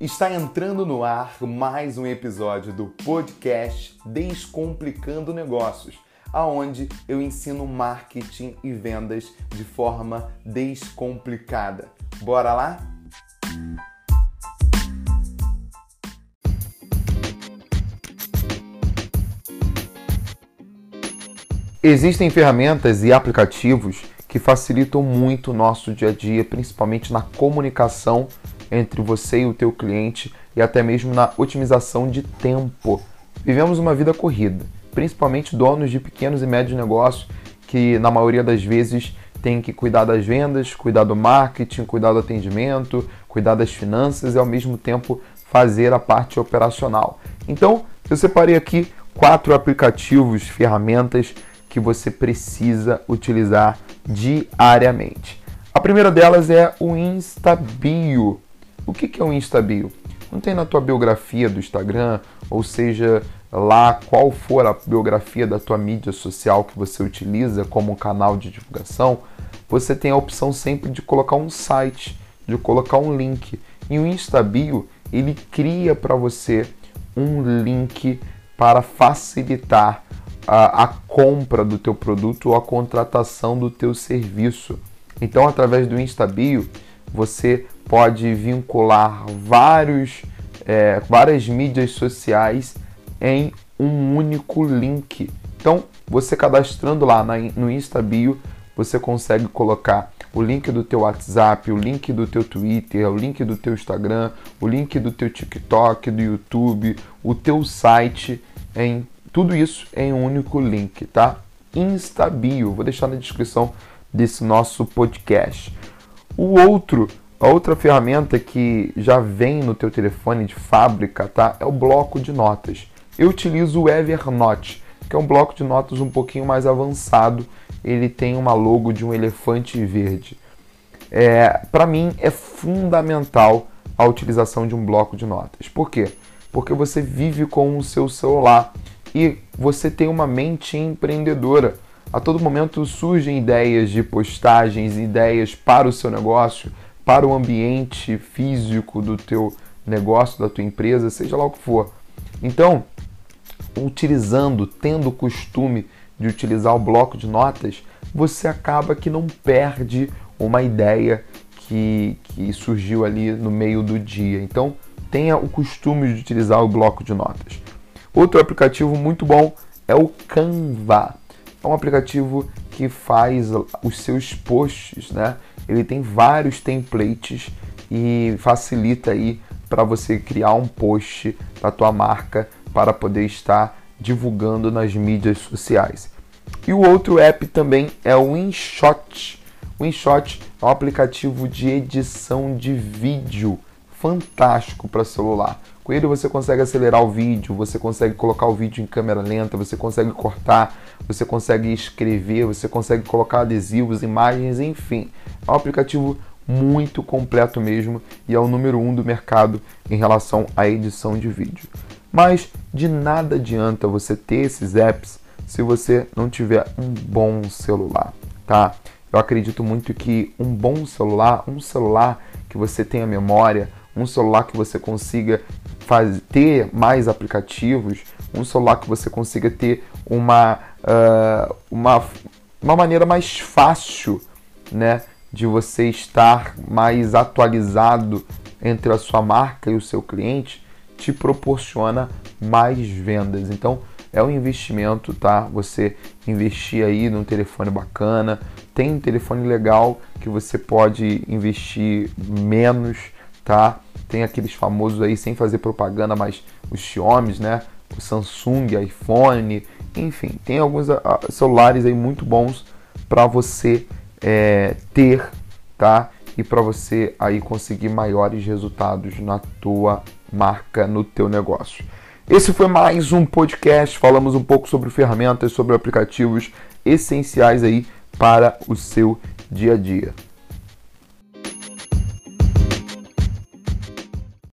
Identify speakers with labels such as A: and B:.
A: Está entrando no ar mais um episódio do podcast Descomplicando Negócios, aonde eu ensino marketing e vendas de forma descomplicada. Bora lá? Existem ferramentas e aplicativos que facilitam muito o nosso dia a dia, principalmente na comunicação entre você e o teu cliente e até mesmo na otimização de tempo. Vivemos uma vida corrida, principalmente donos de pequenos e médios negócios que na maioria das vezes têm que cuidar das vendas, cuidar do marketing, cuidar do atendimento, cuidar das finanças e ao mesmo tempo fazer a parte operacional. Então, eu separei aqui quatro aplicativos, ferramentas que você precisa utilizar diariamente. A primeira delas é o Instabio. O que é o Instabio? Não tem na tua biografia do Instagram, ou seja, lá qual for a biografia da tua mídia social que você utiliza como canal de divulgação, você tem a opção sempre de colocar um site, de colocar um link. E o Instabio, ele cria para você um link para facilitar a, a compra do teu produto ou a contratação do teu serviço. Então, através do Instabio, você pode vincular vários, é, várias mídias sociais em um único link. Então, você cadastrando lá na, no Instabio, você consegue colocar o link do teu WhatsApp, o link do teu Twitter, o link do teu Instagram, o link do teu TikTok, do YouTube, o teu site em tudo isso em um único link, tá? Instabio, vou deixar na descrição desse nosso podcast. O outro, outra ferramenta que já vem no teu telefone de fábrica, tá? É o bloco de notas. Eu utilizo o Evernote, que é um bloco de notas um pouquinho mais avançado. Ele tem uma logo de um elefante verde. É, Para mim é fundamental a utilização de um bloco de notas. Por quê? Porque você vive com o seu celular e você tem uma mente empreendedora. A todo momento surgem ideias de postagens, ideias para o seu negócio, para o ambiente físico do teu negócio, da tua empresa, seja lá o que for. Então, utilizando, tendo o costume de utilizar o bloco de notas, você acaba que não perde uma ideia que, que surgiu ali no meio do dia. Então, tenha o costume de utilizar o bloco de notas. Outro aplicativo muito bom é o Canva. É um aplicativo que faz os seus posts, né? Ele tem vários templates e facilita aí para você criar um post da tua marca para poder estar divulgando nas mídias sociais. E o outro app também é o InShot. O InShot é um aplicativo de edição de vídeo fantástico para celular. Com ele você consegue acelerar o vídeo, você consegue colocar o vídeo em câmera lenta, você consegue cortar, você consegue escrever, você consegue colocar adesivos, imagens, enfim. É um aplicativo muito completo mesmo e é o número um do mercado em relação à edição de vídeo. Mas de nada adianta você ter esses apps se você não tiver um bom celular, tá? Eu acredito muito que um bom celular, um celular que você tenha memória, um celular que você consiga faz, ter mais aplicativos, um celular que você consiga ter uma, uh, uma, uma maneira mais fácil né, de você estar mais atualizado entre a sua marca e o seu cliente, te proporciona mais vendas. Então, é um investimento, tá? Você investir aí num telefone bacana, tem um telefone legal que você pode investir menos, tá? Tem aqueles famosos aí, sem fazer propaganda, mas os Xiaomi, né? O Samsung, iPhone, enfim, tem alguns uh, celulares aí muito bons para você é, ter, tá? E para você aí conseguir maiores resultados na tua marca, no teu negócio. Esse foi mais um podcast. Falamos um pouco sobre ferramentas, sobre aplicativos essenciais aí para o seu dia a dia.